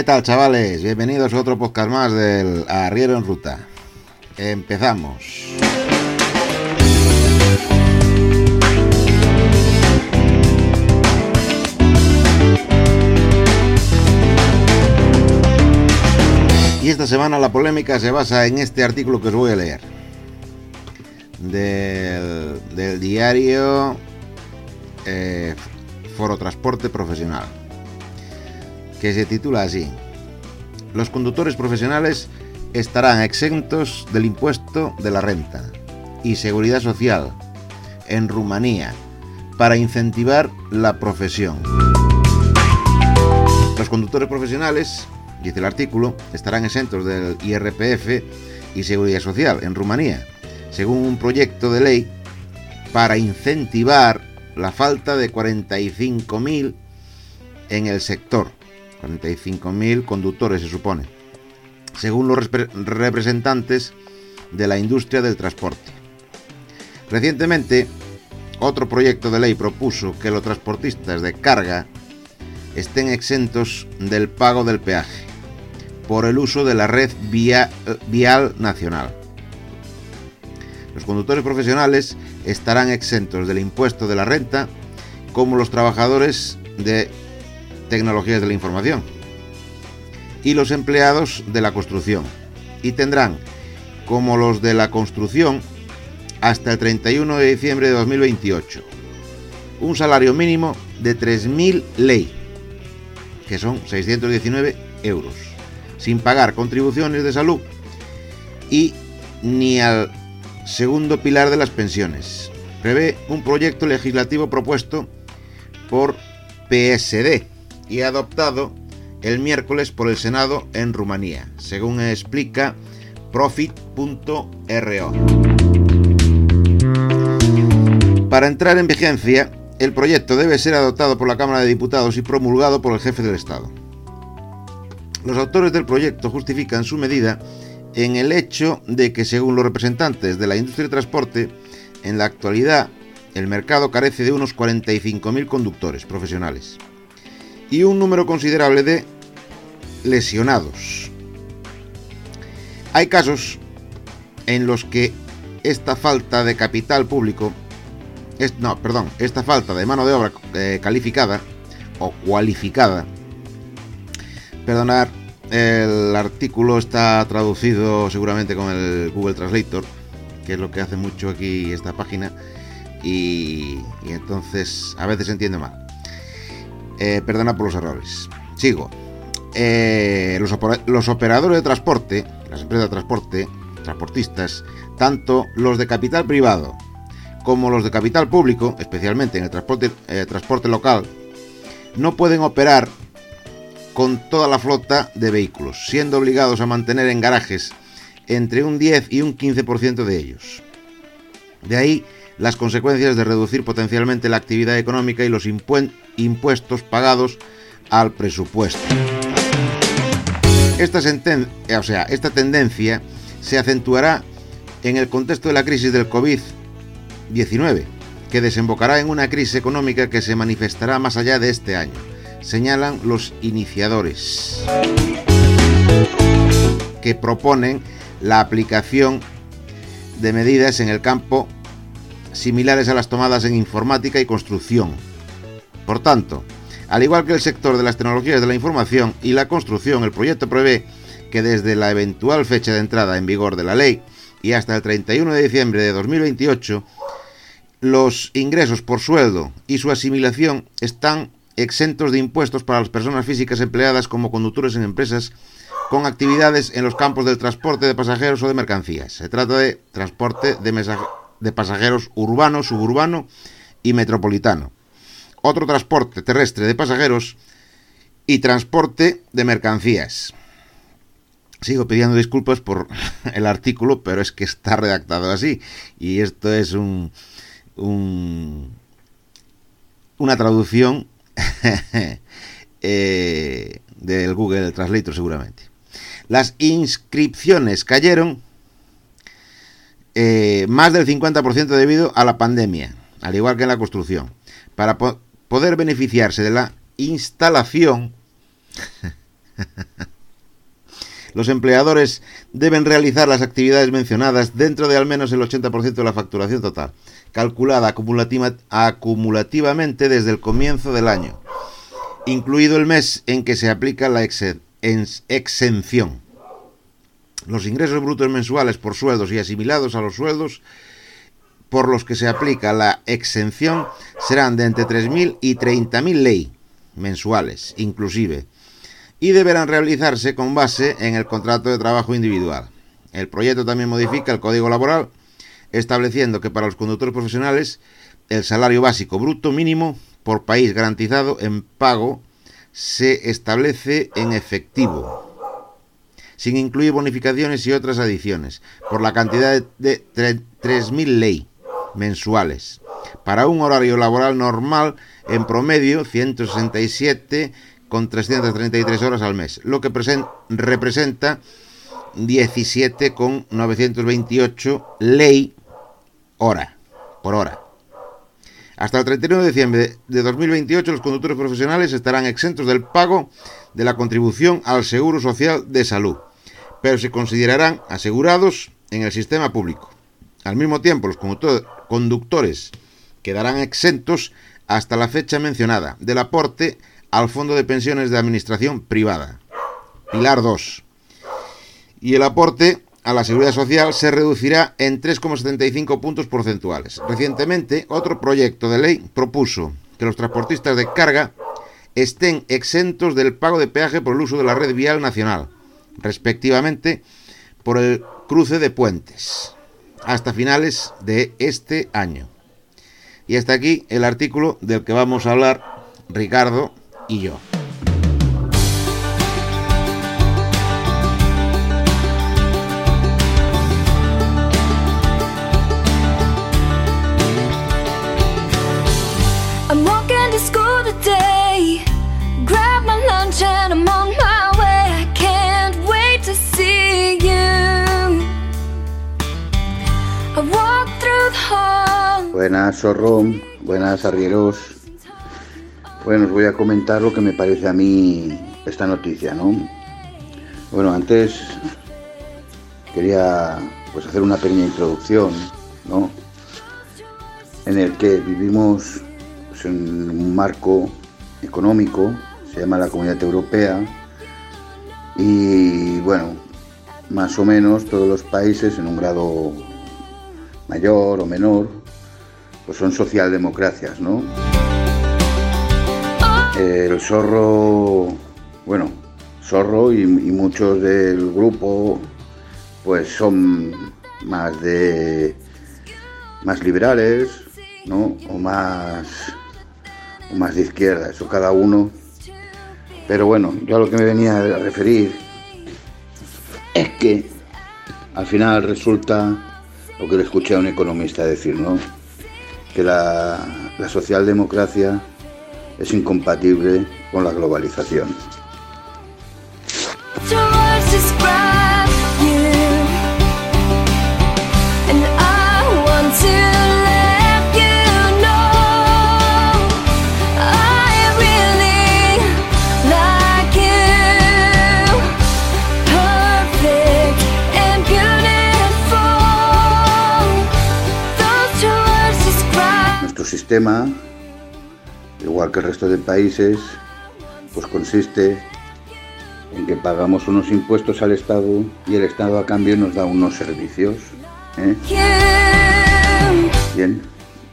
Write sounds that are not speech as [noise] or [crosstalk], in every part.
¿Qué tal chavales? Bienvenidos a otro podcast más del Arriero en Ruta. Empezamos. Y esta semana la polémica se basa en este artículo que os voy a leer. Del, diario eh, Foro Transporte Profesional que se titula así. Los conductores profesionales estarán exentos del impuesto de la renta y seguridad social en Rumanía para incentivar la profesión. Los conductores profesionales, dice el artículo, estarán exentos del IRPF y seguridad social en Rumanía, según un proyecto de ley para incentivar la falta de 45.000 en el sector 45.000 conductores se supone, según los representantes de la industria del transporte. Recientemente, otro proyecto de ley propuso que los transportistas de carga estén exentos del pago del peaje por el uso de la red vial nacional. Los conductores profesionales estarán exentos del impuesto de la renta como los trabajadores de tecnologías de la información y los empleados de la construcción. Y tendrán como los de la construcción hasta el 31 de diciembre de 2028 un salario mínimo de 3.000 ley que son 619 euros sin pagar contribuciones de salud y ni al segundo pilar de las pensiones. Prevé un proyecto legislativo propuesto por PSD y adoptado el miércoles por el Senado en Rumanía, según explica profit.ro. Para entrar en vigencia, el proyecto debe ser adoptado por la Cámara de Diputados y promulgado por el jefe del Estado. Los autores del proyecto justifican su medida en el hecho de que, según los representantes de la industria de transporte, en la actualidad el mercado carece de unos 45.000 conductores profesionales y un número considerable de lesionados. Hay casos en los que esta falta de capital público, es, no, perdón, esta falta de mano de obra eh, calificada o cualificada, perdonar, el artículo está traducido seguramente con el Google Translator, que es lo que hace mucho aquí esta página, y, entonces a veces se entiende mal. Eh, perdona por los errores. Sigo. Eh, los, operadores de transporte, las empresas de transporte, transportistas, tanto los de capital privado como los de capital público, especialmente en el transporte, eh, transporte local, no pueden operar con toda la flota de vehículos, siendo obligados a mantener en garajes entre un 10 y un 15% de ellos. De ahí las consecuencias de reducir potencialmente la actividad económica y los impuestos pagados al presupuesto. Esta, o sea, esta tendencia se acentuará en el contexto de la crisis del COVID-19, que desembocará en una crisis económica que se manifestará más allá de este año, señalan los iniciadores, que proponen la aplicación de medidas en el campo similares a las tomadas en informática y construcción. Por tanto, al igual que el sector de las tecnologías de la información y la construcción, el proyecto prevé que desde la eventual fecha de entrada en vigor de la ley y hasta el 31 de diciembre de 2028, los ingresos por sueldo y su asimilación están exentos de impuestos para las personas físicas empleadas como conductores en empresas con actividades en los campos del transporte de pasajeros o de mercancías. Se trata de transporte de, de pasajeros urbano, suburbano y metropolitano. Otro transporte terrestre de pasajeros y transporte de mercancías. Sigo pidiendo disculpas por [laughs] el artículo, pero es que está redactado así. Y esto es un, un una traducción [laughs] eh, del Google Translator seguramente. Las inscripciones cayeron eh, más del 50% debido a la pandemia, al igual que en la construcción. Para poder beneficiarse de la instalación, [laughs] los empleadores deben realizar las actividades mencionadas dentro de al menos el 80% de la facturación total, calculada acumulativamente desde el comienzo del año, incluido el mes en que se aplica la exención. Los ingresos brutos mensuales por sueldos y asimilados a los sueldos por los que se aplica la exención serán de entre 3.000 y 30.000 ley mensuales, inclusive, y deberán realizarse con base en el contrato de trabajo individual. El proyecto también modifica el Código Laboral, estableciendo que para los conductores profesionales el salario básico bruto mínimo por país garantizado en pago se establece en efectivo, sin incluir bonificaciones y otras adiciones, por la cantidad de 3.000 ley mensuales. Para un horario laboral normal, en promedio, 167 con 333 horas al mes, lo que representa 17 con 928 ley hora por hora. Hasta el 31 de diciembre de 2028 los conductores profesionales estarán exentos del pago de la contribución al Seguro Social de Salud, pero se considerarán asegurados en el sistema público. Al mismo tiempo, los conductores quedarán exentos hasta la fecha mencionada del aporte al Fondo de Pensiones de Administración Privada. Pilar 2. Y el aporte a la seguridad social se reducirá en 3,75 puntos porcentuales. Recientemente, otro proyecto de ley propuso que los transportistas de carga estén exentos del pago de peaje por el uso de la red vial nacional, respectivamente por el cruce de puentes, hasta finales de este año. Y hasta aquí el artículo del que vamos a hablar Ricardo y yo. Buenas, Zorro. Buenas, arrieros. Bueno, os voy a comentar lo que me parece a mí esta noticia, ¿no? Bueno, antes quería pues hacer una pequeña introducción, ¿no? En el que vivimos pues, en un marco económico, se llama la Comunidad Europea, y bueno, más o menos todos los países en un grado mayor o menor, pues son socialdemocracias, ¿no? El zorro, bueno, zorro y, muchos del grupo, pues son más de más liberales, ¿no? O más o más de izquierda, eso cada uno. Pero bueno, yo a lo que me venía a referir es que al final resulta lo que le escuché a un economista decir, ¿no? Que la, socialdemocracia es incompatible con la globalización. Nuestro sistema igual que el resto de países, pues consiste en que pagamos unos impuestos al Estado y el Estado a cambio nos da unos servicios. ¿eh? Bien,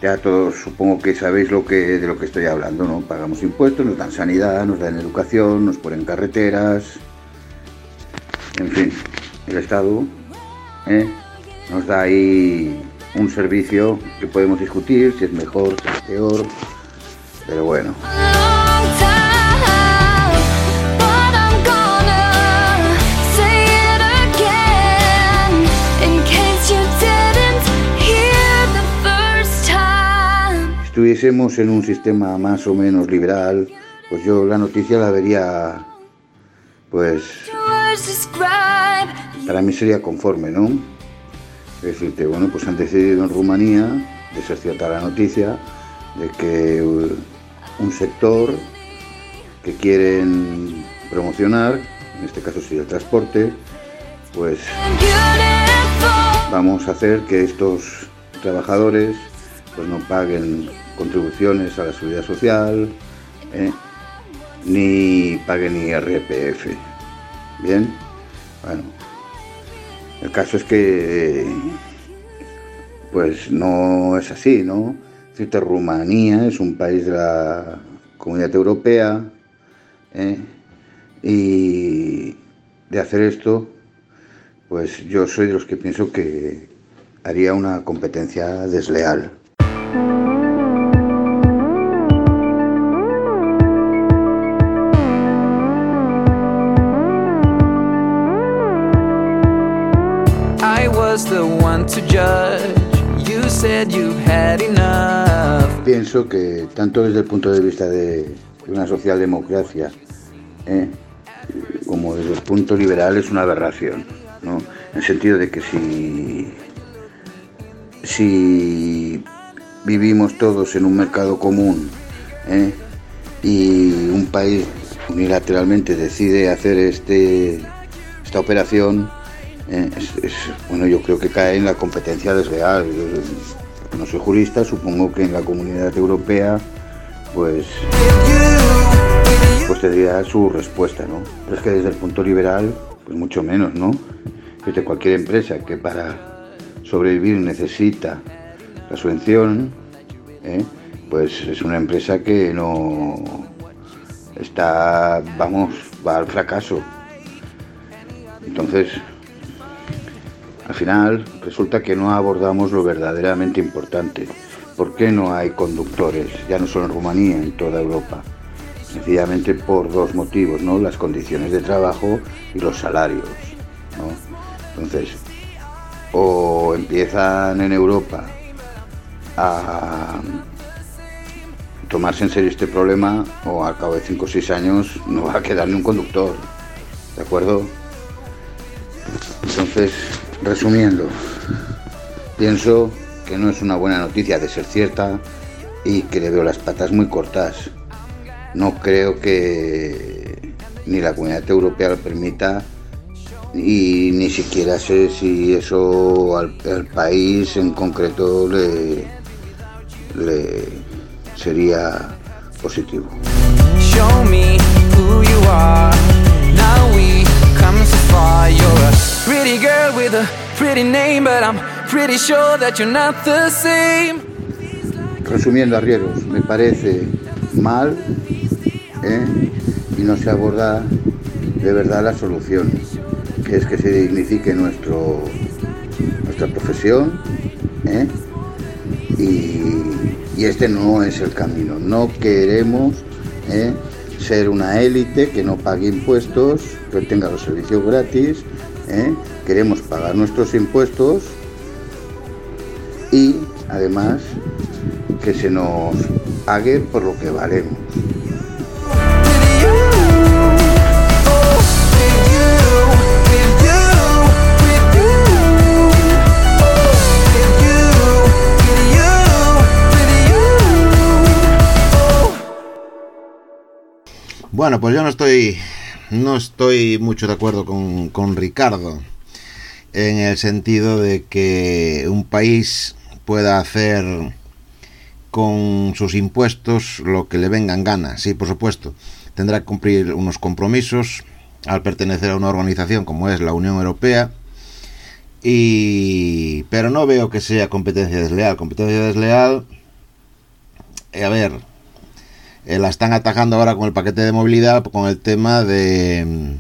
ya todos supongo que sabéis lo que, de lo que estoy hablando, ¿no? Pagamos impuestos, nos dan sanidad, nos dan educación, nos ponen carreteras. En fin, el Estado ¿eh? nos da ahí un servicio que podemos discutir si es mejor, si es peor, pero bueno. Si estuviésemos en un sistema más o menos liberal, pues yo la noticia la vería, pues, para mí sería conforme, ¿no? Decirte, bueno, pues han decidido en Rumanía, de la noticia, de que uh, un sector que quieren promocionar, en este caso sería el transporte, pues vamos a hacer que estos trabajadores pues no paguen contribuciones a la seguridad social, ¿eh? ni paguen ni RPF. Bien, bueno, el caso es que pues no es así, ¿no? Cierta Rumanía es un país de la Comunidad Europea ¿eh? y de hacer esto, pues yo soy de los que pienso que haría una competencia desleal. Pienso que tanto desde el punto de vista de una socialdemocracia ¿eh? como desde el punto liberal es una aberración, ¿no? En el sentido de que si, si vivimos todos en un mercado común ¿eh? y un país unilateralmente decide hacer este, esta operación, eh, bueno, yo creo que cae en la competencia desleal. no soy jurista, supongo que en la comunidad europea, pues, pues tendría su respuesta, ¿no? Pero es que desde el punto liberal, pues mucho menos, ¿no? Desde cualquier empresa que para sobrevivir necesita la subvención, ¿eh? pues es una empresa que no está, vamos, va al fracaso. Entonces, al final resulta que no abordamos lo verdaderamente importante. ¿Por qué no hay conductores? Ya no solo en Rumanía, en toda Europa. Sencillamente por dos motivos, ¿no? Las condiciones de trabajo y los salarios. Entonces, o empiezan en Europa a tomarse en serio este problema o al cabo de 5 o 6 años no va a quedar ni un conductor. ¿De acuerdo? Entonces, Resumiendo, pienso que no es una buena noticia de ser cierta y que le veo las patas muy cortas. No creo que ni la comunidad europea lo permita y ni siquiera sé si eso al, país en concreto le, le sería positivo. Resumiendo, arrieros, me parece mal ¿eh? y no se aborda de verdad la solución, que es que se dignifique nuestro, nuestra profesión ¿eh? y, este no es el camino. No queremos ¿eh? ser una élite que no pague impuestos, que tenga los servicios gratis ¿eh? queremos pagar nuestros impuestos y además que se nos pague por lo que valemos. Bueno, pues yo no estoy no estoy mucho de acuerdo con, Ricardo en el sentido de que un país pueda hacer con sus impuestos lo que le vengan ganas. Sí, por supuesto, tendrá que cumplir unos compromisos al pertenecer a una organización como es la Unión Europea. Y pero no veo que sea competencia desleal. Competencia desleal, eh, a ver, eh, la están atajando ahora con el paquete de movilidad, con el tema de,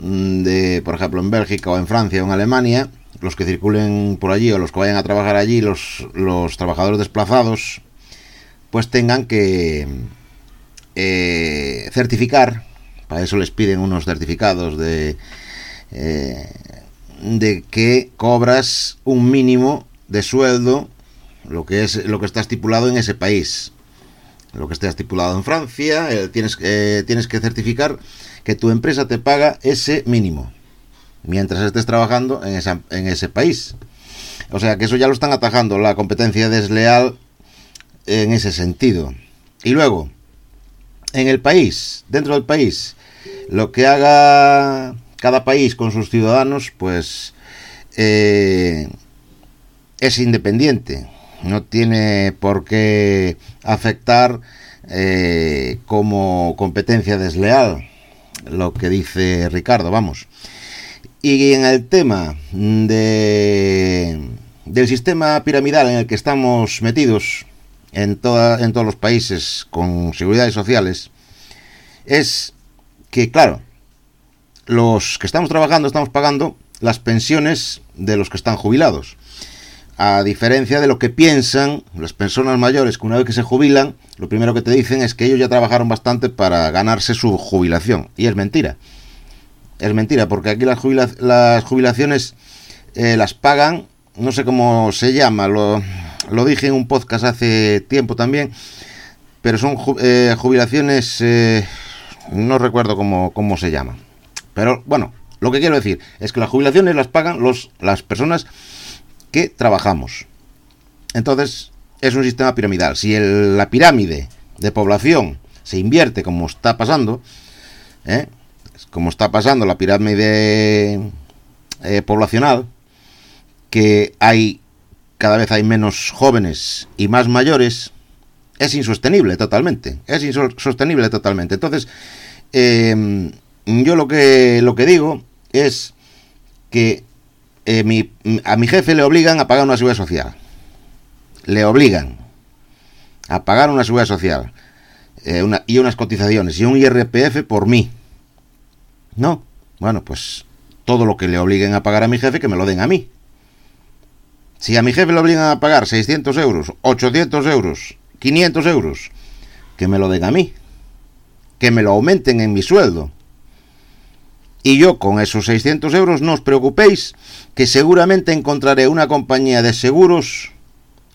mm, de, por ejemplo, en Bélgica o en Francia o en Alemania, los que circulen por allí o los que vayan a trabajar allí, los, los trabajadores desplazados, pues tengan que eh, certificar, para eso les piden unos certificados de, eh, de que cobras un mínimo de sueldo, lo que es lo que está estipulado en ese país lo que esté estipulado en Francia, eh, tienes, eh, tienes que certificar que tu empresa te paga ese mínimo mientras estés trabajando en, en ese país. O sea que eso ya lo están atajando, la competencia desleal en ese sentido. Y luego, en el país, dentro del país, lo que haga cada país con sus ciudadanos, pues eh, es independiente no tiene por qué afectar eh, como competencia desleal lo que dice Ricardo, vamos. Y en el tema de, del sistema piramidal en el que estamos metidos en, toda, en todos los países con seguridades sociales, es que, claro, los que estamos trabajando estamos pagando las pensiones de los que están jubilados a diferencia de lo que piensan las personas mayores que una vez que se jubilan, lo primero que te dicen es que ellos ya trabajaron bastante para ganarse su jubilación. Y es mentira. Es mentira, porque aquí las, jubilaciones eh, las pagan, no sé cómo se llama, lo, lo, dije en un podcast hace tiempo también, pero son eh, jubilaciones, eh, no recuerdo cómo, cómo se llama. Pero bueno, lo que quiero decir es que las jubilaciones las pagan los, las personas que trabajamos. Entonces, es un sistema piramidal. Si la pirámide de población se invierte como está pasando, ¿eh? como está pasando la pirámide eh, poblacional, que hay cada vez hay menos jóvenes y más mayores, es insostenible totalmente. Es insostenible totalmente. Entonces, em, yo lo que, lo que digo es que eh, a mi jefe le obligan a pagar una seguridad social. Le obligan a pagar una seguridad social eh, y unas cotizaciones y un IRPF por mí. No, bueno, pues todo lo que le obliguen a pagar a mi jefe, que me lo den a mí. Si a mi jefe le obligan a pagar 600 euros, 800 euros, 500 euros, que me lo den a mí. Que me lo aumenten en mi sueldo. Y yo con esos 600 euros no os preocupéis que seguramente encontraré una compañía de seguros,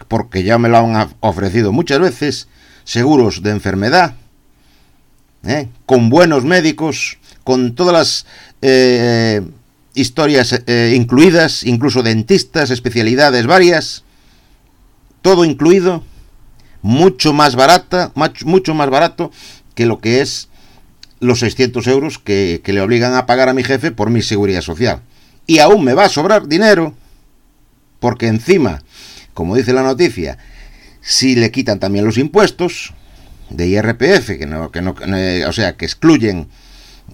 porque ya me lo han ofrecido muchas veces, seguros de enfermedad, ¿eh? con buenos médicos, con todas las eh, historias eh, incluidas, incluso dentistas, especialidades varias, todo incluido, mucho más barata, mucho más barato que lo que es los 600 euros que, que le obligan a pagar a mi jefe por mi seguridad social y aún me va a sobrar dinero, porque encima, como dice la noticia, si le quitan también los impuestos de IRPF, que no, que no, o sea, que excluyen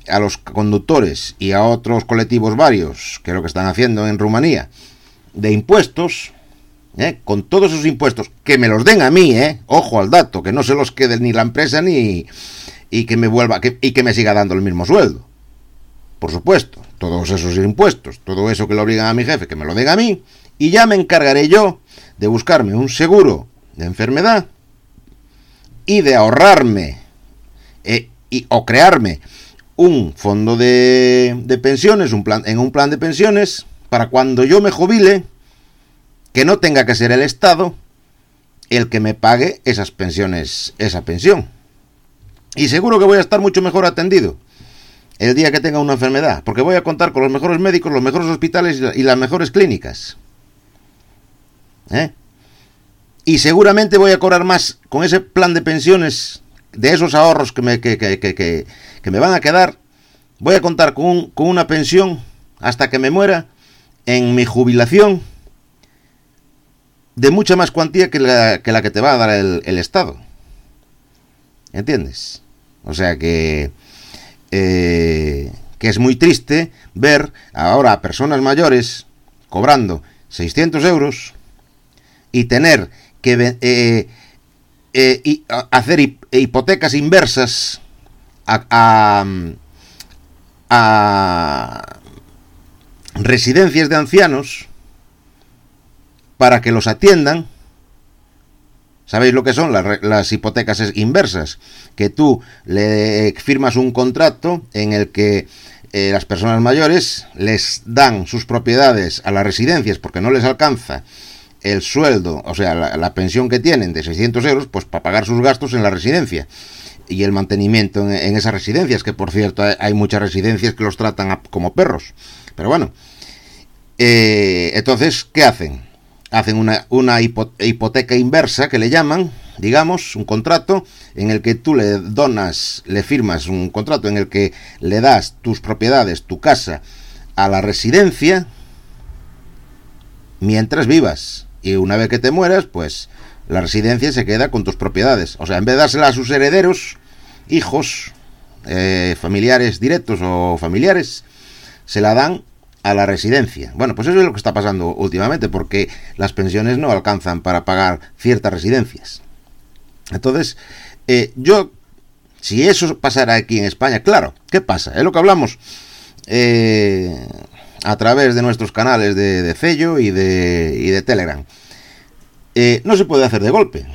a los conductores y a otros colectivos varios, que es lo que están haciendo en Rumanía, de impuestos, ¿eh? con todos esos impuestos, que me los den a mí, ¿eh? ojo al dato, que no se los quede ni la empresa ni y que me vuelva y que me siga dando el mismo sueldo. Por supuesto, todos esos impuestos, todo eso que le obligan a mi jefe, que me lo den a mí, y ya me encargaré yo de buscarme un seguro de enfermedad y de ahorrarme eh, y, o crearme un fondo de, de, pensiones, un plan, en un plan de pensiones, para cuando yo me jubile, que no tenga que ser el Estado el que me pague esas pensiones, esa pensión. Y seguro que voy a estar mucho mejor atendido el día que tenga una enfermedad, porque voy a contar con los mejores médicos, los mejores hospitales y las mejores clínicas. ¿Eh? Y seguramente voy a cobrar más con ese plan de pensiones, de esos ahorros que me, que, que, que, me van a quedar. Voy a contar con, con, una pensión hasta que me muera en mi jubilación de mucha más cuantía que la que, te va a dar el Estado. ¿Entiendes? O sea que eh, que es muy triste ver ahora a personas mayores cobrando 600 euros y tener que eh, eh, hacer hipotecas inversas a, a residencias de ancianos para que los atiendan. ¿Sabéis lo que son las, hipotecas inversas? Que tú le firmas un contrato en el que eh, las personas mayores les dan sus propiedades a las residencias porque no les alcanza el sueldo, o sea, la, pensión que tienen de 600 euros, pues para pagar sus gastos en la residencia y el mantenimiento en, esas residencias, que por cierto hay, muchas residencias que los tratan como perros. Pero bueno, eh, entonces, ¿qué hacen? Hacen una, una hipoteca inversa que le llaman, digamos, un contrato en el que tú le donas, le firmas un contrato en el que le das tus propiedades, tu casa, a la residencia mientras vivas y una vez que te mueras, pues la residencia se queda con tus propiedades. O sea, en vez de dársela a sus herederos, hijos, eh, familiares directos o familiares, se la dan a la residencia. Bueno, pues eso es lo que está pasando últimamente, porque las pensiones no alcanzan para pagar ciertas residencias. Entonces, eh, yo, si eso pasara aquí en España, claro, ¿qué pasa? Es lo que hablamos eh, a través de nuestros canales de, de y de, y de Telegram. Eh, no se puede hacer de golpe,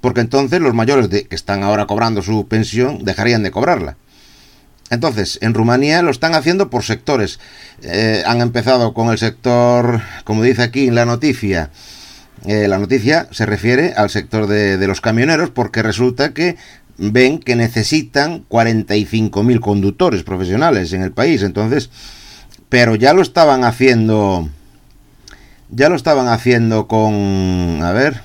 porque entonces los mayores de, que están ahora cobrando su pensión dejarían de cobrarla. Entonces, en Rumanía lo están haciendo por sectores. Eh, han empezado con el sector, como dice aquí en la noticia, eh, la noticia se refiere al sector de, los camioneros porque resulta que ven que necesitan 45.000 conductores profesionales en el país. Entonces, pero ya lo estaban haciendo ya lo estaban haciendo con a ver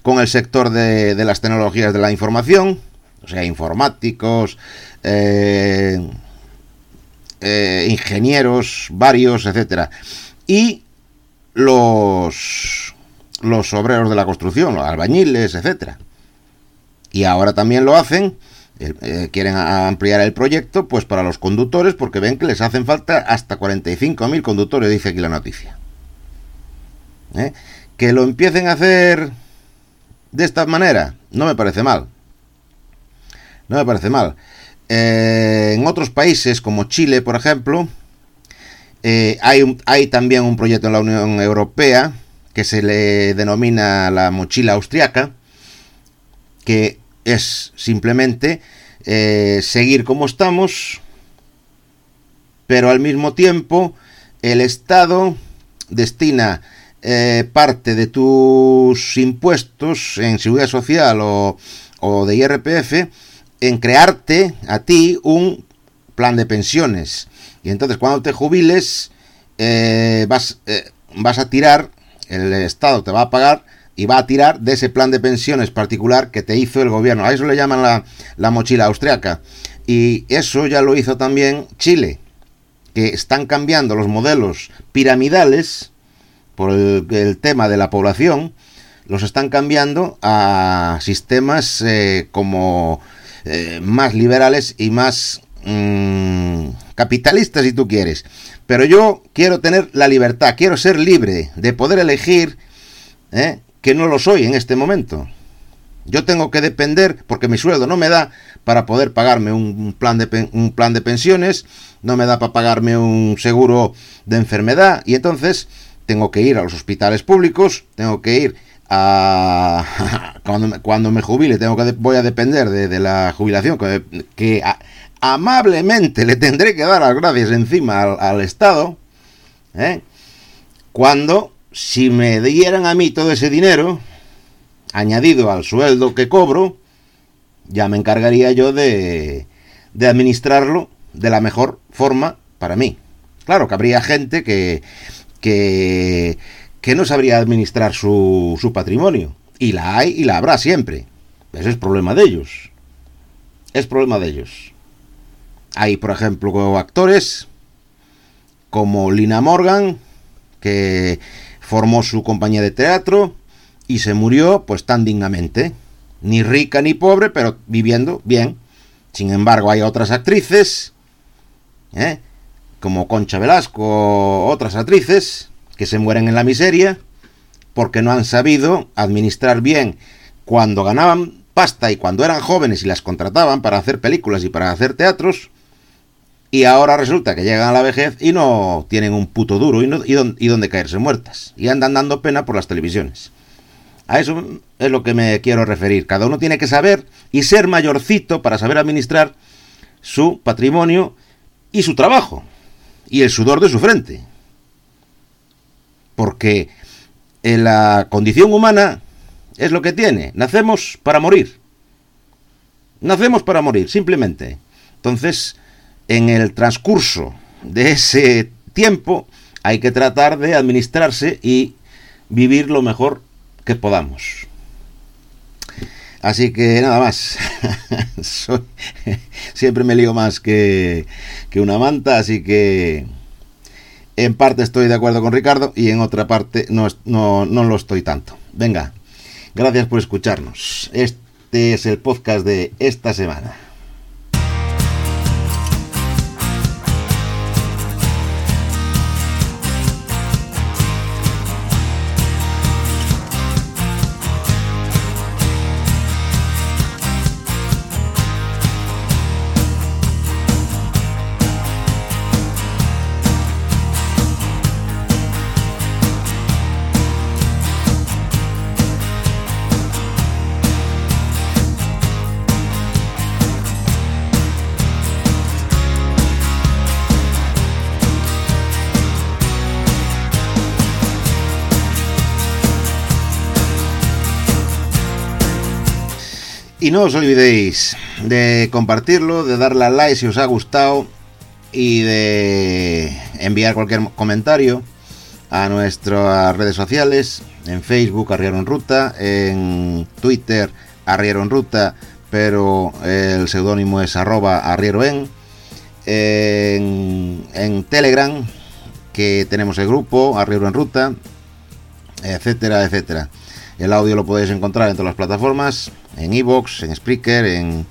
con el sector de, las tecnologías de la información o sea informáticos eh, eh, ingenieros varios etcétera y los los obreros de la construcción los albañiles etcétera y ahora también lo hacen eh, quieren ampliar el proyecto pues para los conductores porque ven que les hacen falta hasta 45.000 conductores, dice aquí la noticia. ¿Eh? Que lo empiecen a hacer de esta manera, no me parece mal. No me parece mal. Eh, en otros países como Chile, por ejemplo, hay, hay también un proyecto en la Unión Europea que se le denomina la mochila austriaca, que es simplemente eh, seguir como estamos, pero al mismo tiempo el Estado destina eh, parte de tus impuestos en seguridad social o, de IRPF en crearte a ti un plan de pensiones. Y entonces cuando te jubiles eh, vas, vas a tirar, el Estado te va a pagar y va a tirar de ese plan de pensiones particular que te hizo el gobierno. A eso le llaman la, mochila austriaca. Y eso ya lo hizo también Chile, que están cambiando los modelos piramidales por el, tema de la población, los están cambiando a sistemas eh, como eh, más liberales y más mm, capitalistas, si tú quieres. Pero yo quiero tener la libertad, quiero ser libre de poder elegir ¿eh? que no lo soy en este momento. Yo tengo que depender, porque mi sueldo no me da para poder pagarme un plan de, un plan de pensiones, no me da para pagarme un seguro de enfermedad, y entonces tengo que ir a los hospitales públicos, tengo que ir [laughs] cuando, me, jubile, tengo que voy a depender de, la jubilación, que, amablemente le tendré que dar las gracias encima al, Estado, ¿eh? cuando si me dieran a mí todo ese dinero, añadido al sueldo que cobro, ya me encargaría yo de, de administrarlo de la mejor forma para mí. Claro que habría gente que, que, que no sabría administrar su, su patrimonio. Y la hay y la habrá siempre. Ese es problema de ellos. Es problema de ellos. Hay, por ejemplo, actores como Lina Morgan, que formó su compañía de teatro y se murió pues tan dignamente. Ni rica ni pobre, pero viviendo bien. Sin embargo, hay otras actrices, ¿eh? como Concha Velasco, otras actrices, que se mueren en la miseria porque no han sabido administrar bien cuando ganaban pasta y cuando eran jóvenes y las contrataban para hacer películas y para hacer teatros, Y ahora resulta que llegan a la vejez y no tienen un puto duro y, no, y, donde caerse muertas. Y andan dando pena por las televisiones. A eso es lo que me quiero referir. Cada uno tiene que saber y ser mayorcito para saber administrar su patrimonio y su trabajo y el sudor de su frente. Porque en la condición humana es lo que tiene. Nacemos para morir. Nacemos para morir, simplemente. Entonces, en el transcurso de ese tiempo hay que tratar de administrarse y vivir lo mejor que podamos. Así que nada más. [laughs] [laughs] siempre me lío más que una manta, así que en parte estoy de acuerdo con Ricardo y en otra parte no, no, no lo estoy tanto. Venga, gracias por escucharnos. Este es el podcast de esta semana. Y no os olvidéis de compartirlo, de darle a like si os ha gustado y de enviar cualquier comentario a nuestras redes sociales, en Facebook Arriero en Ruta, en Twitter Arriero en Ruta, pero el seudónimo es arroba arriero en, en Telegram, que tenemos el grupo Arriero en Ruta, etcétera, etcétera. El audio lo podéis encontrar en todas las plataformas, en Evox, en Spreaker, en,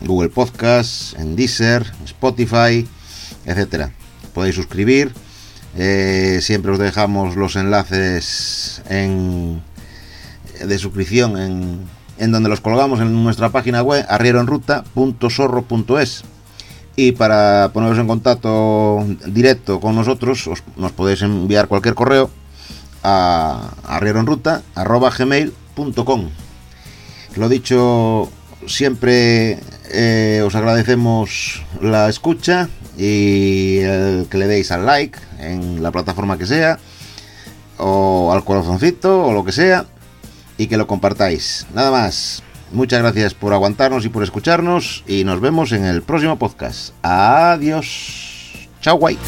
Google Podcast, en Deezer, Spotify, etcétera. Podéis suscribir. Eh, siempre os dejamos los enlaces en, de suscripción en, en donde los colgamos en nuestra página web arrieroenruta.sorro.es y para poneros en contacto directo con nosotros os, nos podéis enviar cualquier correo a arrieroenruta.gmail.com Lo dicho, siempre eh, os agradecemos la escucha y el que le deis al like en la plataforma que sea, o al corazoncito, o lo que sea, y que lo compartáis. Nada más. Muchas gracias por aguantarnos y por escucharnos, y nos vemos en el próximo podcast. Adiós. Chao, guay.